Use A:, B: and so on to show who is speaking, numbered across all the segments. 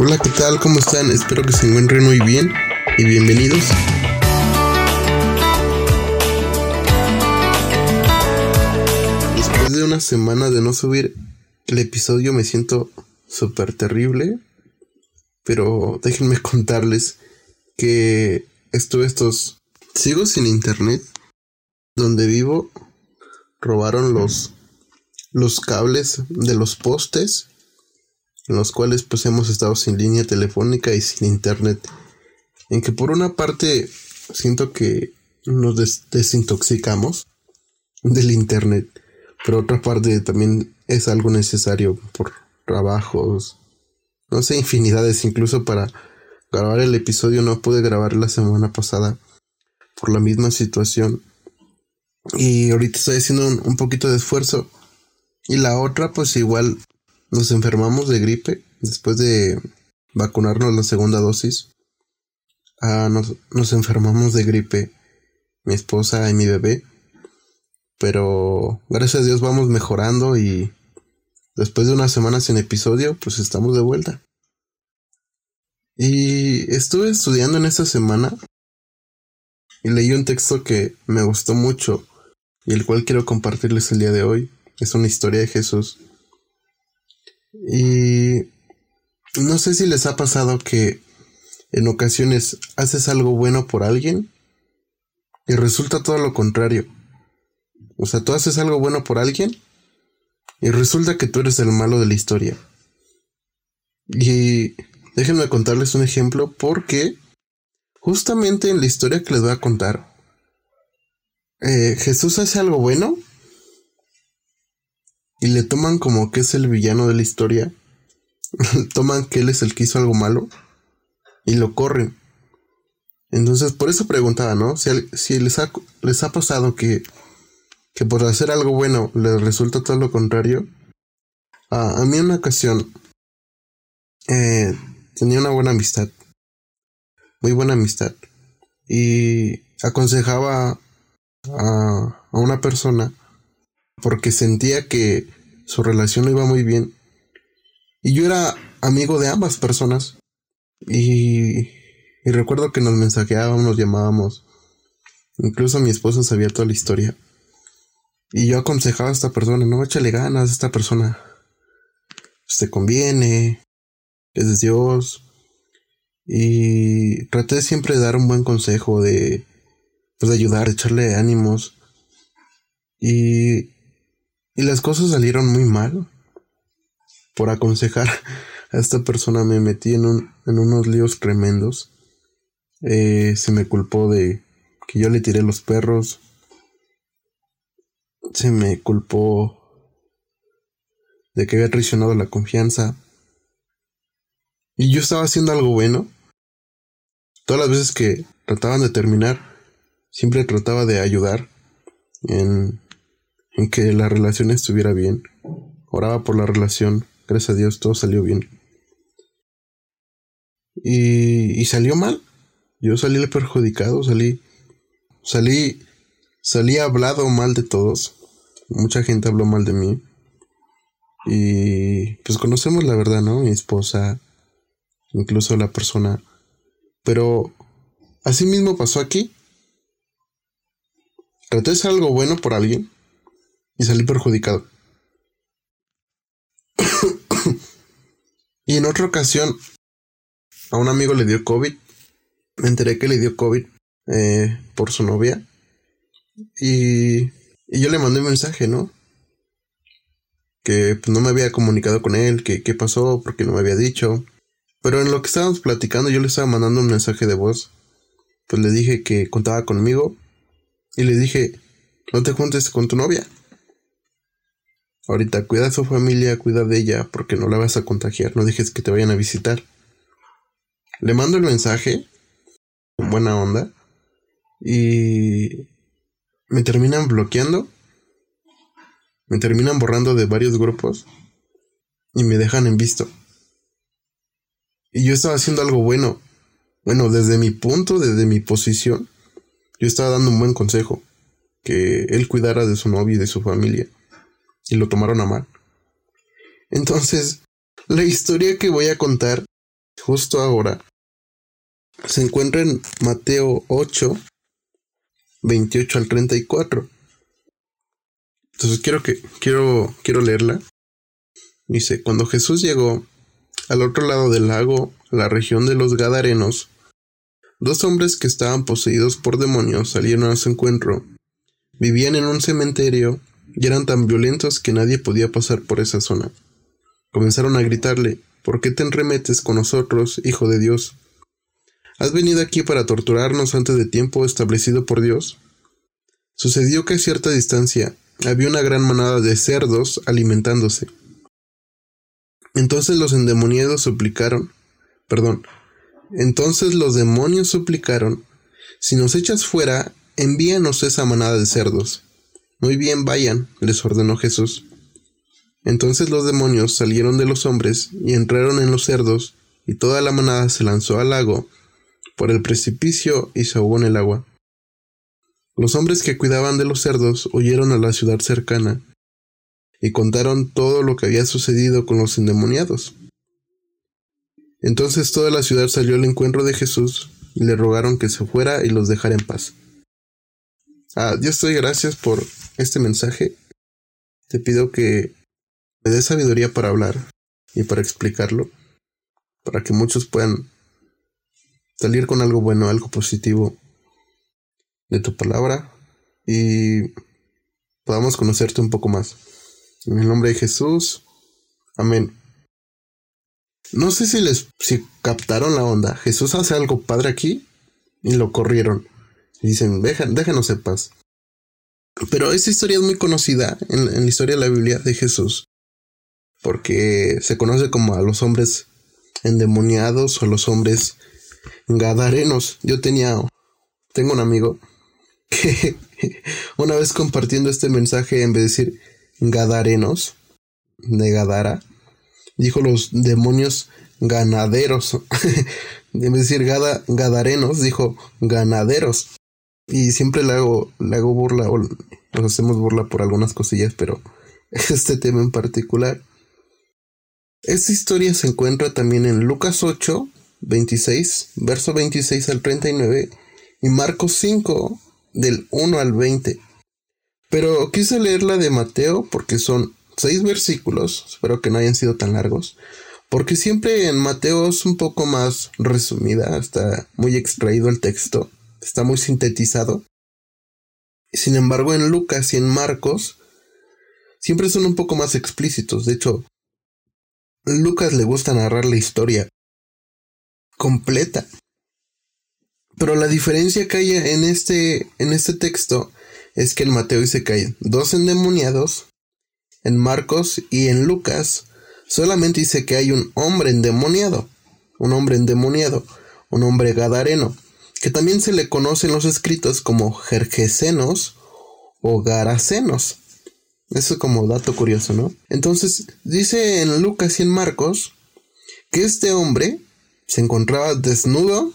A: Hola, ¿qué tal? ¿Cómo están? Espero que se encuentren muy bien y bienvenidos. Después de una semana de no subir el episodio me siento súper terrible, pero déjenme contarles que estuve estos... Sigo sin internet. Donde vivo robaron los, los cables de los postes en los cuales pues hemos estado sin línea telefónica y sin internet. En que por una parte siento que nos desintoxicamos del internet, pero otra parte también es algo necesario por trabajos, no sé, infinidades, incluso para grabar el episodio no pude grabar la semana pasada por la misma situación. Y ahorita estoy haciendo un, poquito de esfuerzo. Y la otra, pues igual nos enfermamos de gripe después de vacunarnos la segunda dosis. Ah, nos, nos enfermamos de gripe, mi esposa y mi bebé. Pero gracias a Dios vamos mejorando y después de una semana sin episodio, pues estamos de vuelta. Y estuve estudiando en esta semana y leí un texto que me gustó mucho y el cual quiero compartirles el día de hoy. Es una historia de Jesús y no sé si les ha pasado que en ocasiones haces algo bueno por alguien y resulta todo lo contrario. O sea, tú haces algo bueno por alguien y resulta que tú eres el malo de la historia. Y déjenme contarles un ejemplo porque justamente en la historia que les voy a contar, eh, Jesús hace algo bueno y le toman como que es el villano de la historia. toman que él es el que hizo algo malo y lo corren. Entonces, por eso preguntaba, ¿no? Si, si les, ha, les ha pasado que, que por hacer algo bueno les resulta todo lo contrario. a mí en una ocasión eh, tenía una buena amistad, muy buena amistad, y aconsejaba a, a una persona porque sentía que su relación iba muy bien. Y yo era amigo de ambas personas. Y, y recuerdo que nos mensajeábamos, nos llamábamos. Incluso mi esposa sabía toda la historia. Y yo aconsejaba a esta persona, no, échale ganas, esta persona pues, te conviene, es de Dios. Y traté siempre de dar un buen consejo, de, pues, de ayudar, de echarle ánimos. Y y las cosas salieron muy mal. Por aconsejar a esta persona me metí en, un, en unos líos tremendos. Eh, se me culpó de que yo le tiré los perros. Se me culpó de que había traicionado la confianza. Y yo estaba haciendo algo bueno. Todas las veces que trataban de terminar, siempre trataba de ayudar en en que la relación estuviera bien. Oraba por la relación. Gracias a Dios todo salió bien. Y, y salió mal. Yo salí perjudicado, salí, salí, salí hablado mal de todos. Mucha gente habló mal de mí. Y pues conocemos la verdad, ¿no? Mi esposa, incluso la persona. Pero así mismo pasó aquí. Traté de algo bueno por alguien y salí perjudicado. y en otra ocasión, a un amigo le dio COVID. Me enteré que le dio COVID eh, por su novia. Y, y, yo le mandé un mensaje, ¿no? Que pues, no me había comunicado con él, que qué pasó, porque no me había dicho. Pero en lo que estábamos platicando, yo le estaba mandando un mensaje de voz. Pues le dije que contaba conmigo. Y le dije, no te juntes con tu novia. Ahorita cuida a su familia, cuida de ella, porque no la vas a contagiar, no dejes que te vayan a visitar. Le mando el mensaje, con buena onda, y me terminan bloqueando, me terminan borrando de varios grupos y me dejan en visto. Y yo estaba haciendo algo bueno. Bueno, desde mi punto, desde mi posición, yo estaba dando un buen consejo, que él cuidara de su novia y de su familia y lo tomaron a mal. Entonces, la historia que voy a contar justo ahora se encuentra en Mateo 8, 28 al 34. Entonces quiero que quiero quiero leerla. Dice, cuando Jesús llegó al otro lado del lago, la región de los Gadarenos, dos hombres que estaban poseídos por demonios salieron a su encuentro. Vivían en un cementerio y eran tan violentos que nadie podía pasar por esa zona. Comenzaron a gritarle, ¿por qué te enremetes con nosotros, Hijo de Dios? ¿Has venido aquí para torturarnos antes de tiempo establecido por Dios? Sucedió que a cierta distancia había una gran manada de cerdos alimentándose. Entonces los endemoniados suplicaron, perdón, entonces los demonios suplicaron, si nos echas fuera, envíanos esa manada de cerdos. Muy bien, vayan, les ordenó Jesús. Entonces los demonios salieron de los hombres y entraron en los cerdos, y toda la manada se lanzó al lago por el precipicio y se ahogó en el agua. Los hombres que cuidaban de los cerdos huyeron a la ciudad cercana y contaron todo lo que había sucedido con los endemoniados. Entonces toda la ciudad salió al encuentro de Jesús y le rogaron que se fuera y los dejara en paz. Ah, Dios doy gracias por este mensaje. Te pido que me dé sabiduría para hablar y para explicarlo, para que muchos puedan salir con algo bueno, algo positivo de tu palabra y podamos conocerte un poco más. En el nombre de Jesús. Amén. No sé si les si captaron la onda. Jesús hace algo padre aquí y lo corrieron. dicen, déjanos en paz. Pero esa historia es muy conocida en, la historia de la Biblia de Jesús. Porque se conoce como a los hombres endemoniados o los hombres gadarenos. Yo tenía, tengo un amigo que una vez compartiendo este mensaje, en vez de decir gadarenos, de Gadara, dijo los demonios ganaderos. en vez de decir gadarenos, dijo ganaderos. Y siempre le hago, hago burla o nos hacemos burla por algunas cosillas, pero este tema en particular. Esta historia se encuentra también en Lucas 8, 26, verso 26 al 39 y Marcos 5, del 1 al 20. Pero quise leerla de Mateo porque son seis versículos, espero que no hayan sido tan largos, porque siempre en Mateo es un poco más resumida, está muy extraído el texto está muy sintetizado. Sin embargo, en Lucas y en Marcos siempre son un poco más explícitos. De hecho, Lucas le gusta narrar la historia completa. Pero la diferencia que hay en este, en este texto es que en Mateo dice que hay dos endemoniados, en Marcos y en Lucas solamente dice que hay un hombre endemoniado, un hombre endemoniado, un hombre gadareno que también se le conoce en los escritos como jergesenos o garacenos. Eso es como dato curioso, ¿no? Entonces, dice en Lucas y en Marcos que este hombre se encontraba desnudo,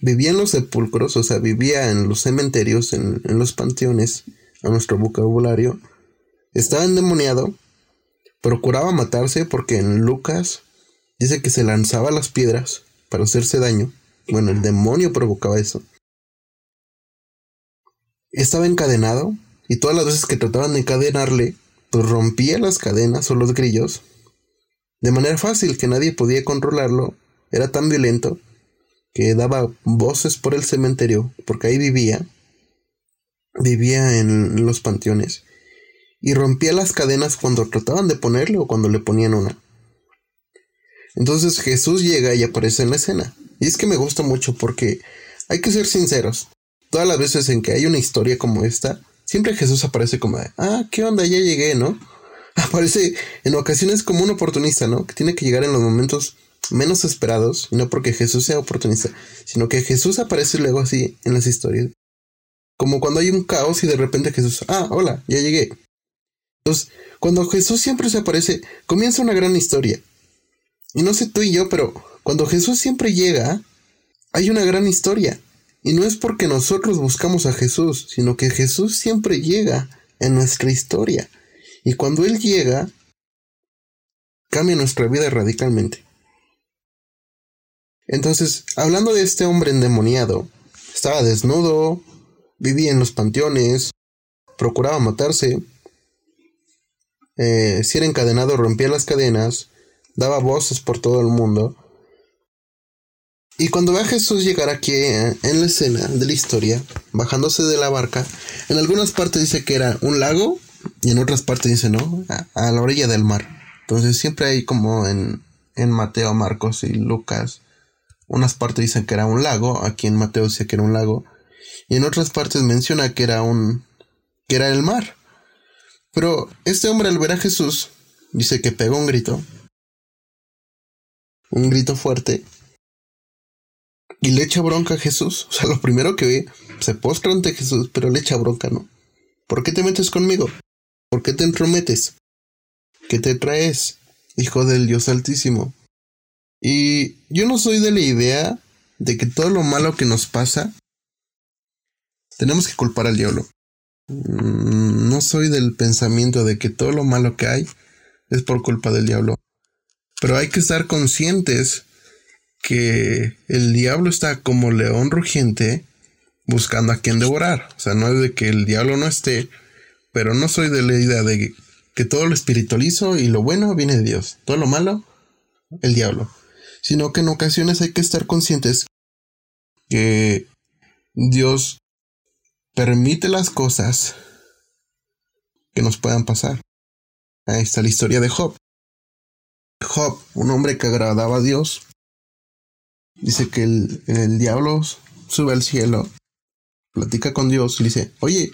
A: vivía en los sepulcros, o sea, vivía en los cementerios, en, en los panteones, a nuestro vocabulario, estaba endemoniado, procuraba matarse porque en Lucas dice que se lanzaba las piedras para hacerse daño bueno, el demonio provocaba eso. Estaba encadenado y todas las veces que trataban de encadenarle, pues rompía las cadenas o los grillos. De manera fácil que nadie podía controlarlo. Era tan violento que daba voces por el cementerio, porque ahí vivía. Vivía en los panteones. Y rompía las cadenas cuando trataban de ponerle o cuando le ponían una. Entonces Jesús llega y aparece en la escena. Y es que me gusta mucho porque hay que ser sinceros. Todas las veces en que hay una historia como esta, siempre Jesús aparece como ah, ¿qué onda? Ya llegué, ¿no? Aparece en ocasiones como un oportunista, ¿no? Que tiene que llegar en los momentos menos esperados, y no porque Jesús sea oportunista, sino que Jesús aparece luego así en las historias. Como cuando hay un caos y de repente Jesús, ah, hola, ya llegué. Entonces, cuando Jesús siempre se aparece, comienza una gran historia. Y no sé tú y yo, pero cuando Jesús siempre llega, hay una gran historia. Y no es porque nosotros buscamos a Jesús, sino que Jesús siempre llega en nuestra historia. Y cuando Él llega, cambia nuestra vida radicalmente. Entonces, hablando de este hombre endemoniado, estaba desnudo, vivía en los panteones, procuraba matarse, eh, si era encadenado rompía las cadenas, daba voces por todo el mundo. Y cuando ve a Jesús llegar aquí eh, en la escena de la historia, bajándose de la barca, en algunas partes dice que era un lago y en otras partes dice no, a, la orilla del mar. Entonces siempre hay como en, en Mateo, Marcos y Lucas, unas partes dicen que era un lago, aquí en Mateo dice que era un lago, y en otras partes menciona que era un que era el mar. Pero este hombre al ver a Jesús dice que pegó un grito. Un grito fuerte. Y le echa bronca a Jesús. O sea, lo primero que ve, se postra ante Jesús, pero le echa bronca, ¿no? ¿Por qué te metes conmigo? ¿Por qué te entrometes? ¿Qué te traes, hijo del Dios Altísimo? Y yo no soy de la idea de que todo lo malo que nos pasa tenemos que culpar al diablo. Mm, no soy del pensamiento de que todo lo malo que hay es por culpa del diablo. Pero hay que estar conscientes que el diablo está como león rugiente buscando a quien devorar. O sea, no es de que el diablo no esté, pero no soy de la idea de que todo lo espiritualizo y lo bueno viene de Dios. Todo lo malo, el diablo. Sino que en ocasiones hay que estar conscientes que Dios permite las cosas que nos puedan pasar. Ahí está la historia de Job. Job, un hombre que agradaba a Dios, dice que el, el diablo sube al cielo, platica con Dios y dice, oye,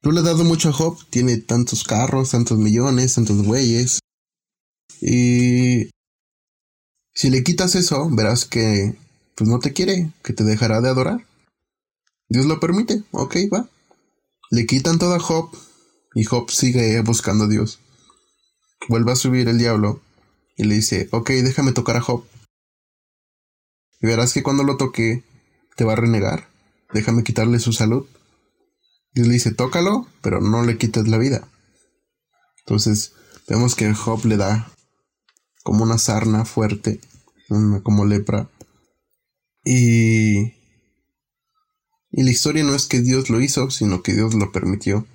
A: tú le has dado mucho a Job, tiene tantos carros, tantos millones, tantos bueyes, y si le quitas eso, verás que pues no te quiere, que te dejará de adorar. Dios lo permite, ok, va. Le quitan todo a Job y Job sigue buscando a Dios. Vuelve a subir el diablo y le dice, ok, déjame tocar a Job. Y verás que cuando lo toque te va a renegar. Déjame quitarle su salud. Dios le dice, tócalo, pero no le quites la vida. Entonces vemos que Job le da como una sarna fuerte, como lepra. Y y la historia no es que Dios lo hizo, sino que Dios lo permitió.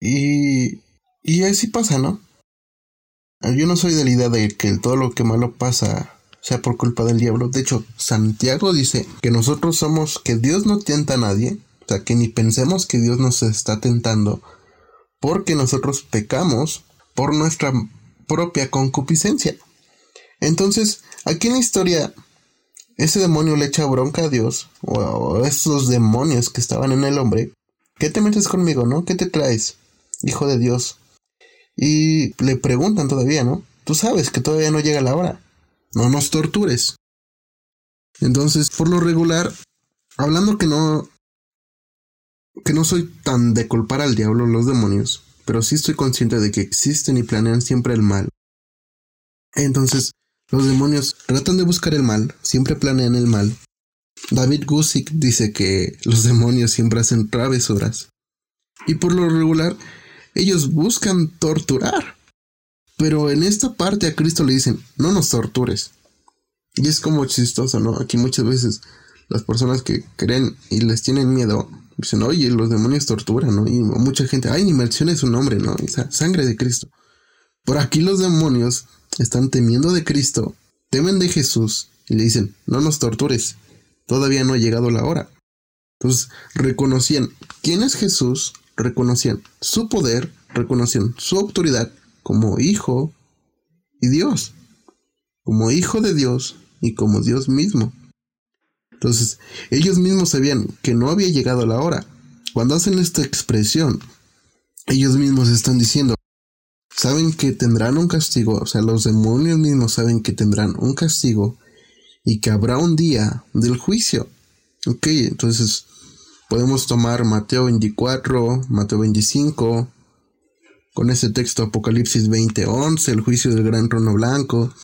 A: Y, y así pasa, ¿no? Yo no soy de la idea de que todo lo que malo pasa sea por culpa del diablo. De hecho, Santiago dice que nosotros somos, que Dios no tienta a nadie, o sea, que ni pensemos que Dios nos está tentando, porque nosotros pecamos por nuestra propia concupiscencia. Entonces, aquí en la historia ese demonio le echa bronca a Dios, o, esos demonios que estaban en el hombre. ¿Qué te metes conmigo, no? ¿Qué te traes, hijo de Dios? Y le preguntan todavía, ¿no? Tú sabes que todavía no llega la hora. No nos tortures. Entonces, por lo regular, hablando que no que no soy tan de culpar al diablo los demonios, pero sí estoy consciente de que existen y planean siempre el mal. Entonces, los demonios tratan de buscar el mal, siempre planean el mal. David Gusick dice que los demonios siempre hacen travesuras. Y por lo regular, ellos buscan torturar. Pero en esta parte a Cristo le dicen, no nos tortures. Y es como chistoso, ¿no? Aquí muchas veces las personas que creen y les tienen miedo dicen, oye, los demonios torturan, ¿no? Y mucha gente, ay, ni menciones su nombre, ¿no? Esa sangre de Cristo. Por aquí los demonios están temiendo de Cristo, temen de Jesús y le dicen, no nos tortures, todavía no ha llegado la hora. Entonces reconocían quién es Jesús, reconocían su poder, reconocían su autoridad como hijo y Dios, como hijo de Dios y como Dios mismo. Entonces, ellos mismos sabían que no había llegado la hora. Cuando hacen esta expresión, ellos mismos están diciendo, saben que tendrán un castigo, o sea, los demonios mismos saben que tendrán un castigo y que habrá un día del juicio. Ok, entonces podemos tomar Mateo 24, Mateo 25, con ese texto Apocalipsis 20:11, el juicio del gran trono blanco,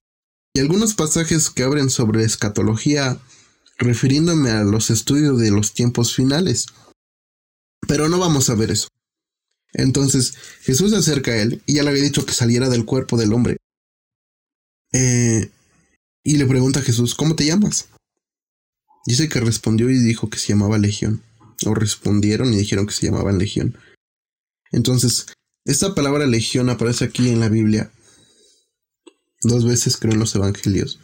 A: y algunos pasajes que abren sobre escatología, refiriéndome a los estudios de los tiempos finales. Pero no vamos a ver eso. Entonces Jesús se acerca a él y ya le había dicho que saliera del cuerpo del hombre. Eh, Y le pregunta a Jesús, ¿cómo te llamas? Dice que respondió y dijo que se llamaba Legión. O respondieron y dijeron que se llamaban Legión. Entonces, esta palabra Legión aparece aquí en la Biblia dos veces, creo, en los Evangelios.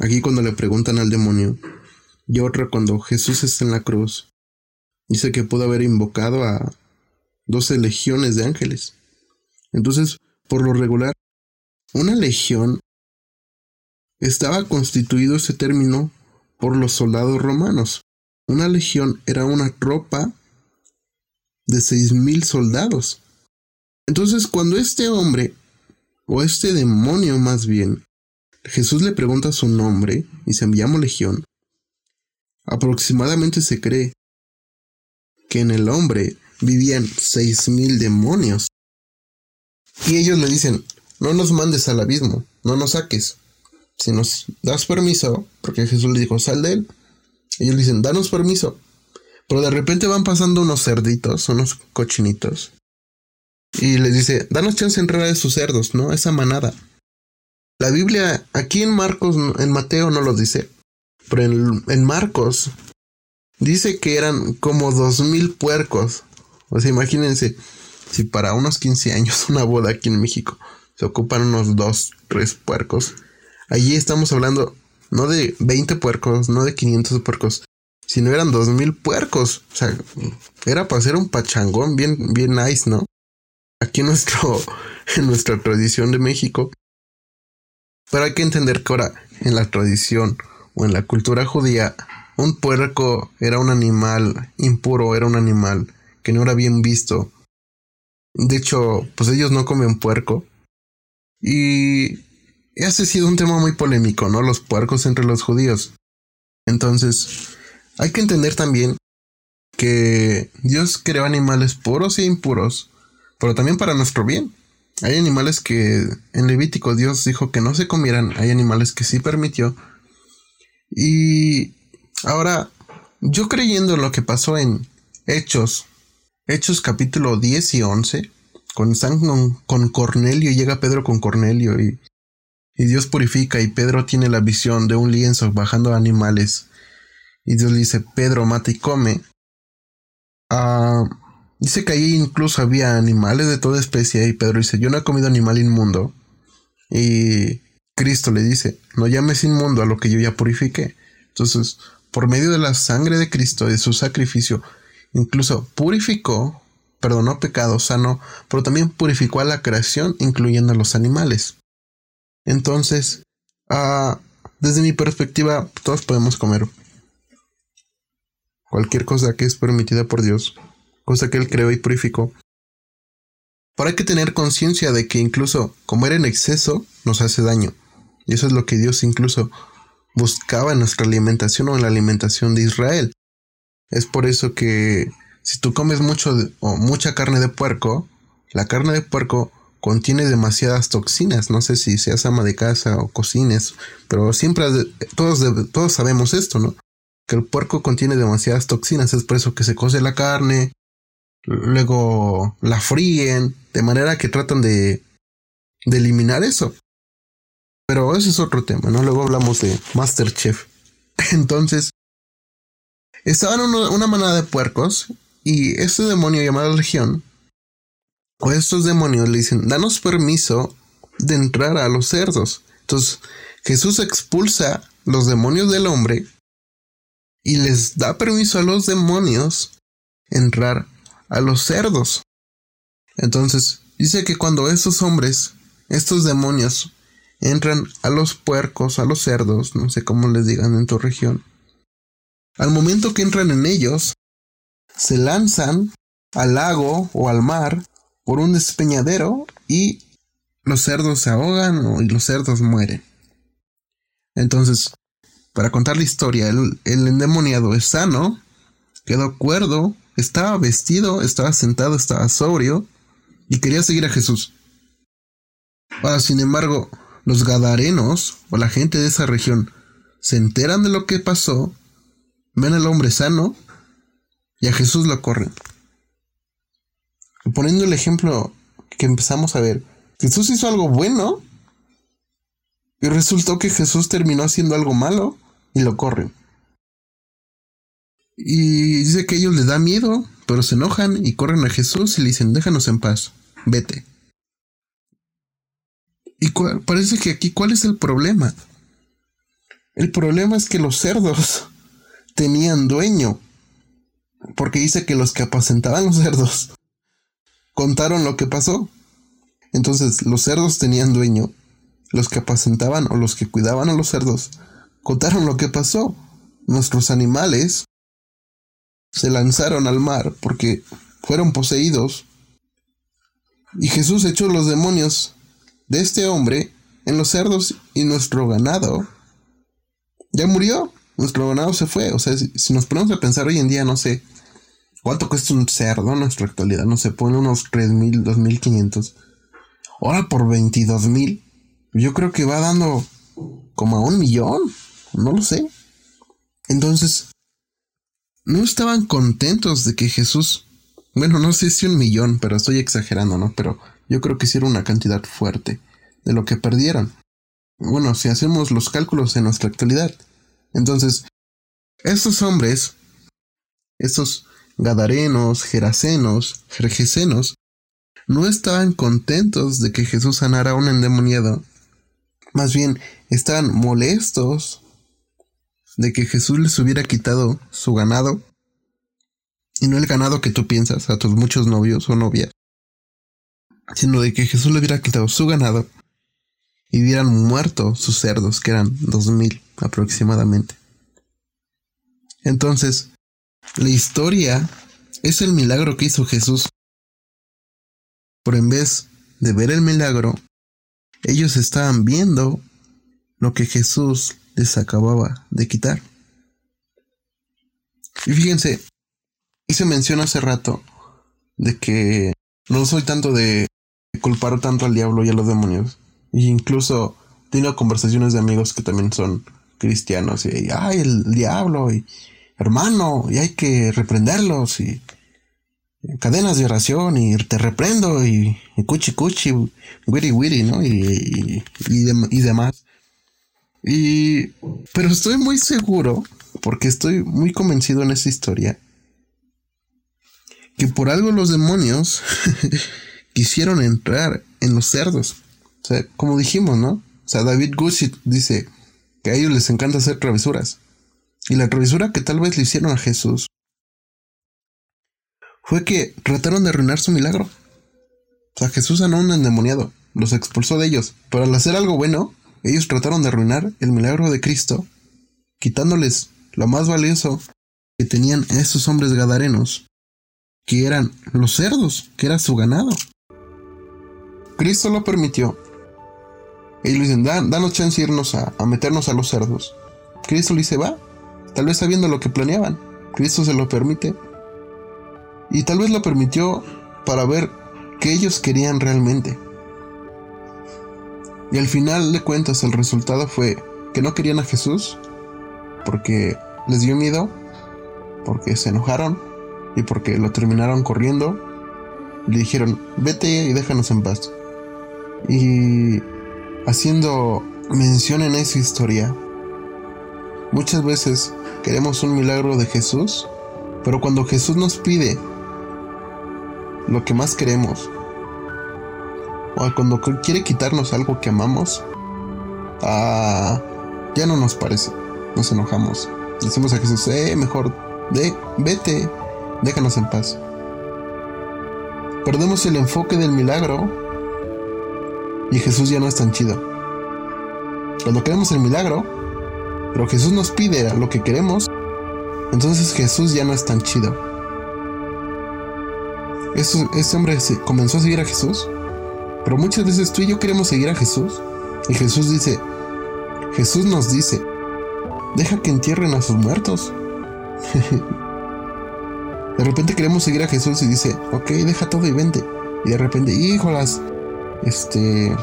A: Aquí cuando le preguntan al demonio y otra cuando Jesús está en la cruz. Dice que pudo haber invocado a doce legiones de ángeles. Entonces, por lo regular, una legión estaba constituido ese término por los soldados romanos. Una legión era una tropa de seis mil soldados. Entonces, cuando este hombre, o este demonio más bien, Jesús le pregunta su nombre y se llama legión, aproximadamente se cree que en el hombre vivían seis mil demonios. Y ellos le dicen, no nos mandes al abismo, no nos saques. Si nos das permiso, porque Jesús le dijo, sal de él. Ellos dicen, danos permiso. Pero de repente van pasando unos cerditos, unos cochinitos. Y les dice, danos chance de entrar a esos cerdos, ¿no? Esa manada. La Biblia, aquí en Marcos, en Mateo no lo dice, pero en, en Marcos dice que eran como dos mil puercos. O sea, imagínense, si para unos 15 años una boda aquí en México se ocupan unos dos, tres puercos. Allí estamos hablando no de 20 puercos, no de 500 puercos, sino eran 2000 puercos. O sea, era para hacer un pachangón bien, bien nice, ¿no? Aquí en, nuestro, en nuestra tradición de México. Pero hay que entender que ahora en la tradición o en la cultura judía, un puerco era un animal impuro, era un animal que no era bien visto. De hecho, pues ellos no comen puerco. Y ese ha sido un tema muy polémico, ¿no? Los puercos entre los judíos. Entonces, hay que entender también que Dios creó animales puros e impuros, pero también para nuestro bien. Hay animales que en Levítico Dios dijo que no se comieran, hay animales que sí permitió. Y ahora, yo creyendo lo que pasó en Hechos, Hechos capítulo 10 y 11, cuando están con, Cornelio llega Pedro con Cornelio y, y, Dios purifica y Pedro tiene la visión de un lienzo bajando animales y Dios le dice, Pedro mata y come. Ah, dice que ahí incluso había animales de toda especie y Pedro dice, yo no he comido animal inmundo. Y Cristo le dice, no llames inmundo a lo que yo ya purifiqué. Entonces, por medio de la sangre de Cristo, de su sacrificio, incluso purificó perdonó pecado, sano, pero también purificó a la creación, incluyendo a los animales. Entonces, ah, desde mi perspectiva, todos podemos comer cualquier cosa que es permitida por Dios, cosa que Él creó y purificó. Pero hay que tener conciencia de que incluso comer en exceso nos hace daño. Y eso es lo que Dios incluso buscaba en nuestra alimentación o en la alimentación de Israel. Es por eso que si tú comes mucho o mucha carne de puerco, la carne de puerco contiene demasiadas toxinas. No sé si seas ama de casa o cocines, pero siempre todos, todos sabemos esto, ¿no? Que el puerco contiene demasiadas toxinas. Es por eso que se cose la carne, luego la fríen, de manera que tratan de, de eliminar eso. Pero ese es otro tema, ¿no? Luego hablamos de Masterchef. Entonces, estaban una manada de puercos y este demonio llamado Legión, o estos demonios le dicen, danos permiso de entrar a los cerdos. Entonces Jesús expulsa los demonios del hombre y les da permiso a los demonios entrar a los cerdos. Entonces dice que cuando estos hombres, estos demonios, entran a los puercos, a los cerdos, no sé cómo les digan en tu región, al momento que entran en ellos, se lanzan al lago o al mar por un despeñadero y los cerdos se ahogan y los cerdos mueren. Entonces, para contar la historia, el, endemoniado es sano, quedó cuerdo, estaba vestido, estaba sentado, estaba sobrio y quería seguir a Jesús. Ahora, sin embargo, los gadarenos o la gente de esa región se enteran de lo que pasó, ven al hombre sano y a Jesús lo corren. Poniendo el ejemplo que empezamos a ver, Jesús hizo algo bueno, Y resultó que Jesús terminó haciendo algo malo y lo corren. Y dice que ellos les da miedo, pero se enojan y corren a Jesús y le dicen, déjanos en paz, vete. Y parece que aquí, ¿cuál es el problema? El problema es que los cerdos tenían dueño. Porque dice que los que apacentaban los cerdos contaron lo que pasó. Entonces los cerdos tenían dueño. Los que apacentaban o los que cuidaban a los cerdos contaron lo que pasó. Nuestros animales se lanzaron al mar porque fueron poseídos. Y Jesús echó los demonios de este hombre en los cerdos y nuestro ganado ya murió. Nuestro ganado se fue. O sea, si, nos ponemos a pensar hoy en día, no sé cuánto cuesta un cerdo en nuestra actualidad. No sé, pone unos 3.000, 2.500. Ahora por 22.000. Yo creo que va dando como a un millón. No lo sé. Entonces, no estaban contentos de que Jesús, bueno, no sé si un millón, pero estoy exagerando, ¿no? Pero yo creo que sí una cantidad fuerte de lo que perdieron. Bueno, si hacemos los cálculos en nuestra actualidad. Entonces, estos hombres, estos gadarenos, gerasenos, jerjesenos, no estaban contentos de que Jesús sanara a un endemoniado. Más bien, estaban molestos de que Jesús les hubiera quitado su ganado. Y no el ganado que tú piensas a tus muchos novios o novias, sino de que Jesús le hubiera quitado su ganado y hubieran muerto sus cerdos, que eran dos mil aproximadamente. Entonces, la historia es el milagro que hizo Jesús. Pero en vez de ver el milagro, ellos estaban viendo lo que Jesús les acababa de quitar. Y fíjense, hice mención hace rato de que no soy tanto de culpar tanto al diablo y a los demonios, y incluso tengo conversaciones de amigos que también son cristianos y, ay, el diablo y hermano, y hay que reprenderlos y cadenas de oración y te reprendo y, cuchi cuchi, wiri wiri, ¿no? Y, y, demás. Y, pero estoy muy seguro, porque estoy muy convencido en esa historia, que por algo los demonios quisieron entrar en los cerdos. O sea, como dijimos, ¿no? O sea, David Gushit dice que a ellos les encanta hacer travesuras. Y la travesura que tal vez le hicieron a Jesús fue que trataron de arruinar su milagro. O sea, Jesús sanó a un endemoniado, los expulsó de ellos, pero al hacer algo bueno, ellos trataron de arruinar el milagro de Cristo, quitándoles lo más valioso que tenían esos hombres gadarenos, que eran los cerdos, que era su ganado. Cristo lo permitió ellos dicen, danos chance de irnos a, meternos a los cerdos. Cristo le dice, va, tal vez sabiendo lo que planeaban. Cristo se lo permite. Y tal vez lo permitió para ver qué ellos querían realmente. Y al final de cuentas el resultado fue que no querían a Jesús porque les dio miedo, porque se enojaron y porque lo terminaron corriendo. Le dijeron, vete y déjanos en paz. Y haciendo mención en esa historia. Muchas veces queremos un milagro de Jesús, pero cuando Jesús nos pide lo que más queremos, o cuando quiere quitarnos algo que amamos, ah, ya no nos parece, nos enojamos. Decimos a Jesús, eh, mejor, de, vete, déjanos en paz. Perdemos el enfoque del milagro y Jesús ya no es tan chido. Cuando queremos el milagro, pero Jesús nos pide lo que queremos, entonces Jesús ya no es tan chido. Ese, hombre comenzó a seguir a Jesús, pero muchas veces tú y yo queremos seguir a Jesús, y Jesús dice, Jesús nos dice, deja que entierren a sus muertos. de repente queremos seguir a Jesús y dice, ok, deja todo y vente. Y de repente, híjolas, este,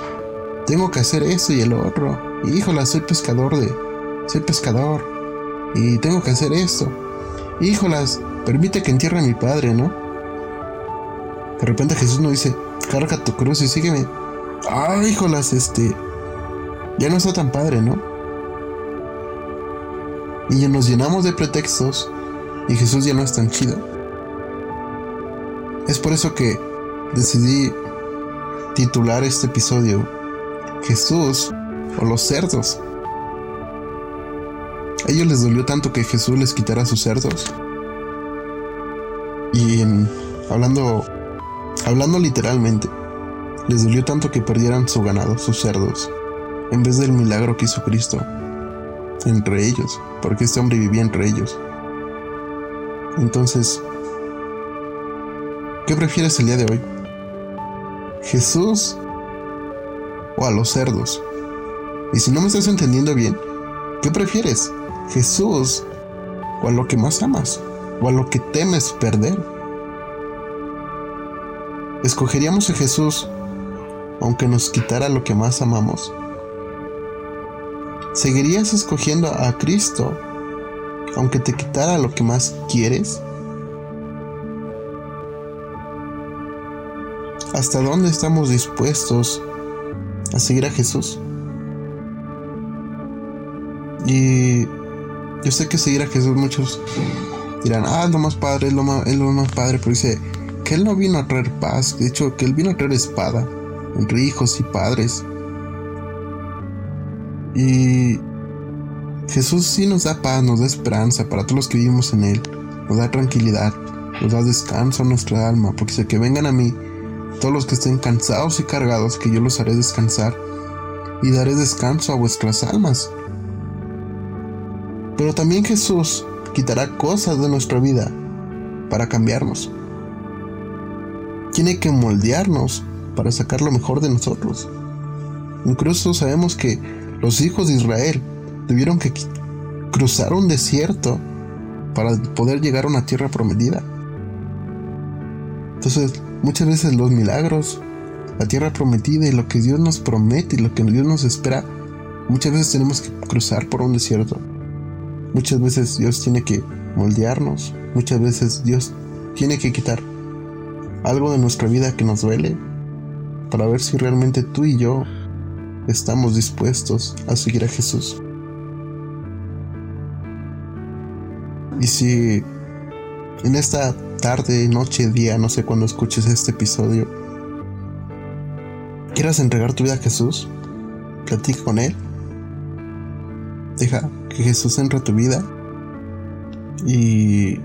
A: tengo que hacer eso y el otro. Híjola, soy pescador de, soy pescador y tengo que hacer esto. Híjolas, permite que entierre a mi padre, ¿no? De repente Jesús nos dice, carga tu cruz y sígueme. Ay, híjolas, este, ya no está tan padre, ¿no? Y nos llenamos de pretextos y Jesús ya no es tan chido. Es por eso que decidí titular este episodio Jesús o los cerdos. A ellos les dolió tanto que Jesús les quitara sus cerdos. Y hablando hablando literalmente, les dolió tanto que perdieran su ganado, sus cerdos, en vez del milagro que hizo Cristo entre ellos, porque este hombre vivía entre ellos. Entonces, ¿qué prefieres el día de hoy? ¿Jesús o a los cerdos? Y si no me estás entendiendo bien, ¿qué prefieres? ¿Jesús o a lo que más amas? ¿O a lo que temes perder? ¿Escogeríamos a Jesús aunque nos quitara lo que más amamos? ¿Seguirías escogiendo a Cristo aunque te quitara lo que más quieres? ¿Hasta dónde estamos dispuestos a seguir a Jesús? Y yo sé que seguir a Jesús muchos dirán, ah, lo más padre, es lo más, es lo más padre, pero dice que Él no vino a traer paz, de hecho que Él vino a traer espada entre hijos y padres. Y Jesús sí nos da paz, nos da esperanza para todos los que vivimos en Él, nos da tranquilidad, nos da descanso a nuestra alma, porque dice que vengan a mí todos los que estén cansados y cargados, que yo los haré descansar y daré descanso a vuestras almas. Pero también Jesús quitará cosas de nuestra vida para cambiarnos. Tiene que moldearnos para sacar lo mejor de nosotros. Incluso sabemos que los hijos de Israel tuvieron que cruzar un desierto para poder llegar a una tierra prometida. Entonces, muchas veces los milagros, la tierra prometida y lo que Dios nos promete y lo que Dios nos espera, muchas veces tenemos que cruzar por un desierto. Muchas veces Dios tiene que moldearnos, muchas veces Dios tiene que quitar algo de nuestra vida que nos duele para ver si realmente tú y yo estamos dispuestos a seguir a Jesús. Y si en esta tarde, noche, día, no sé cuándo escuches este episodio, quieras entregar tu vida a Jesús, platica con Él. Deja que Jesús entre a tu vida y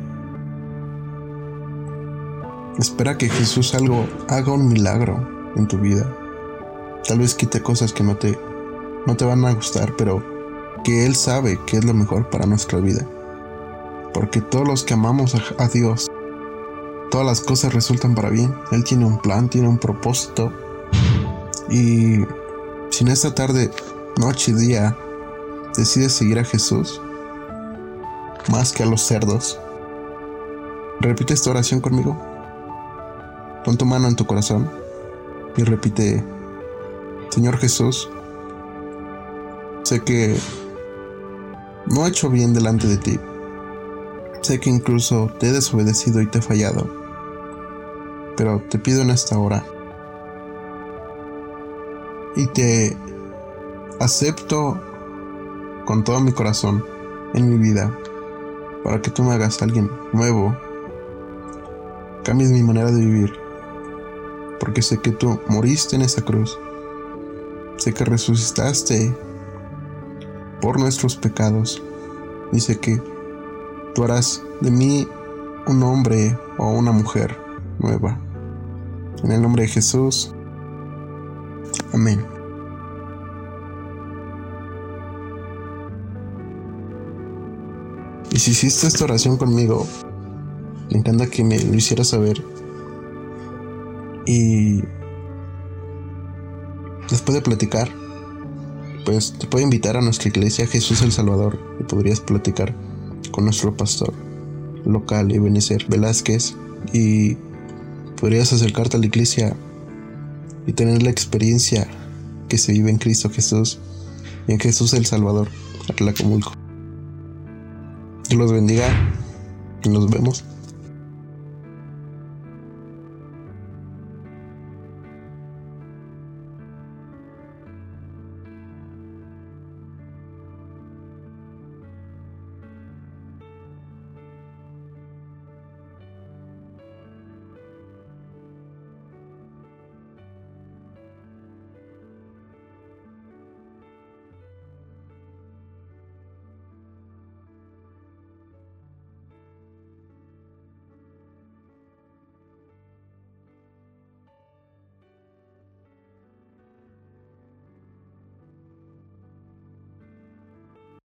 A: espera que Jesús algo haga un milagro en tu vida. Tal vez quite cosas que no te no te van a gustar, pero que él sabe que es lo mejor para nuestra vida porque todos los que amamos a, Dios, todas las cosas resultan para bien. Él tiene un plan, tiene un propósito. Y si en esta tarde, noche y día decides seguir a Jesús, más que a los cerdos, repite esta oración conmigo. Pon tu mano en tu corazón y repite, Señor Jesús, sé que no he hecho bien delante de ti. Sé que incluso te he desobedecido y te he fallado, pero te pido en esta hora y te acepto con todo mi corazón en mi vida para que tú me hagas alguien nuevo, cambies mi manera de vivir, porque sé que tú moriste en esa cruz, sé que resucitaste por nuestros pecados sé que tú harás de mí un hombre o una mujer nueva. En el nombre de Jesús. Amén. Y si hiciste esta oración conmigo, me encanta que me lo hicieras saber. Y después de platicar, pues te puedo invitar a nuestra iglesia Jesús el Salvador y podrías platicar con nuestro pastor local, Ebenezer Velázquez, y podrías acercarte a la iglesia y tener la experiencia que se vive en Cristo Jesús y en Jesús el Salvador, Atlacomulco. Dios los bendiga y nos vemos.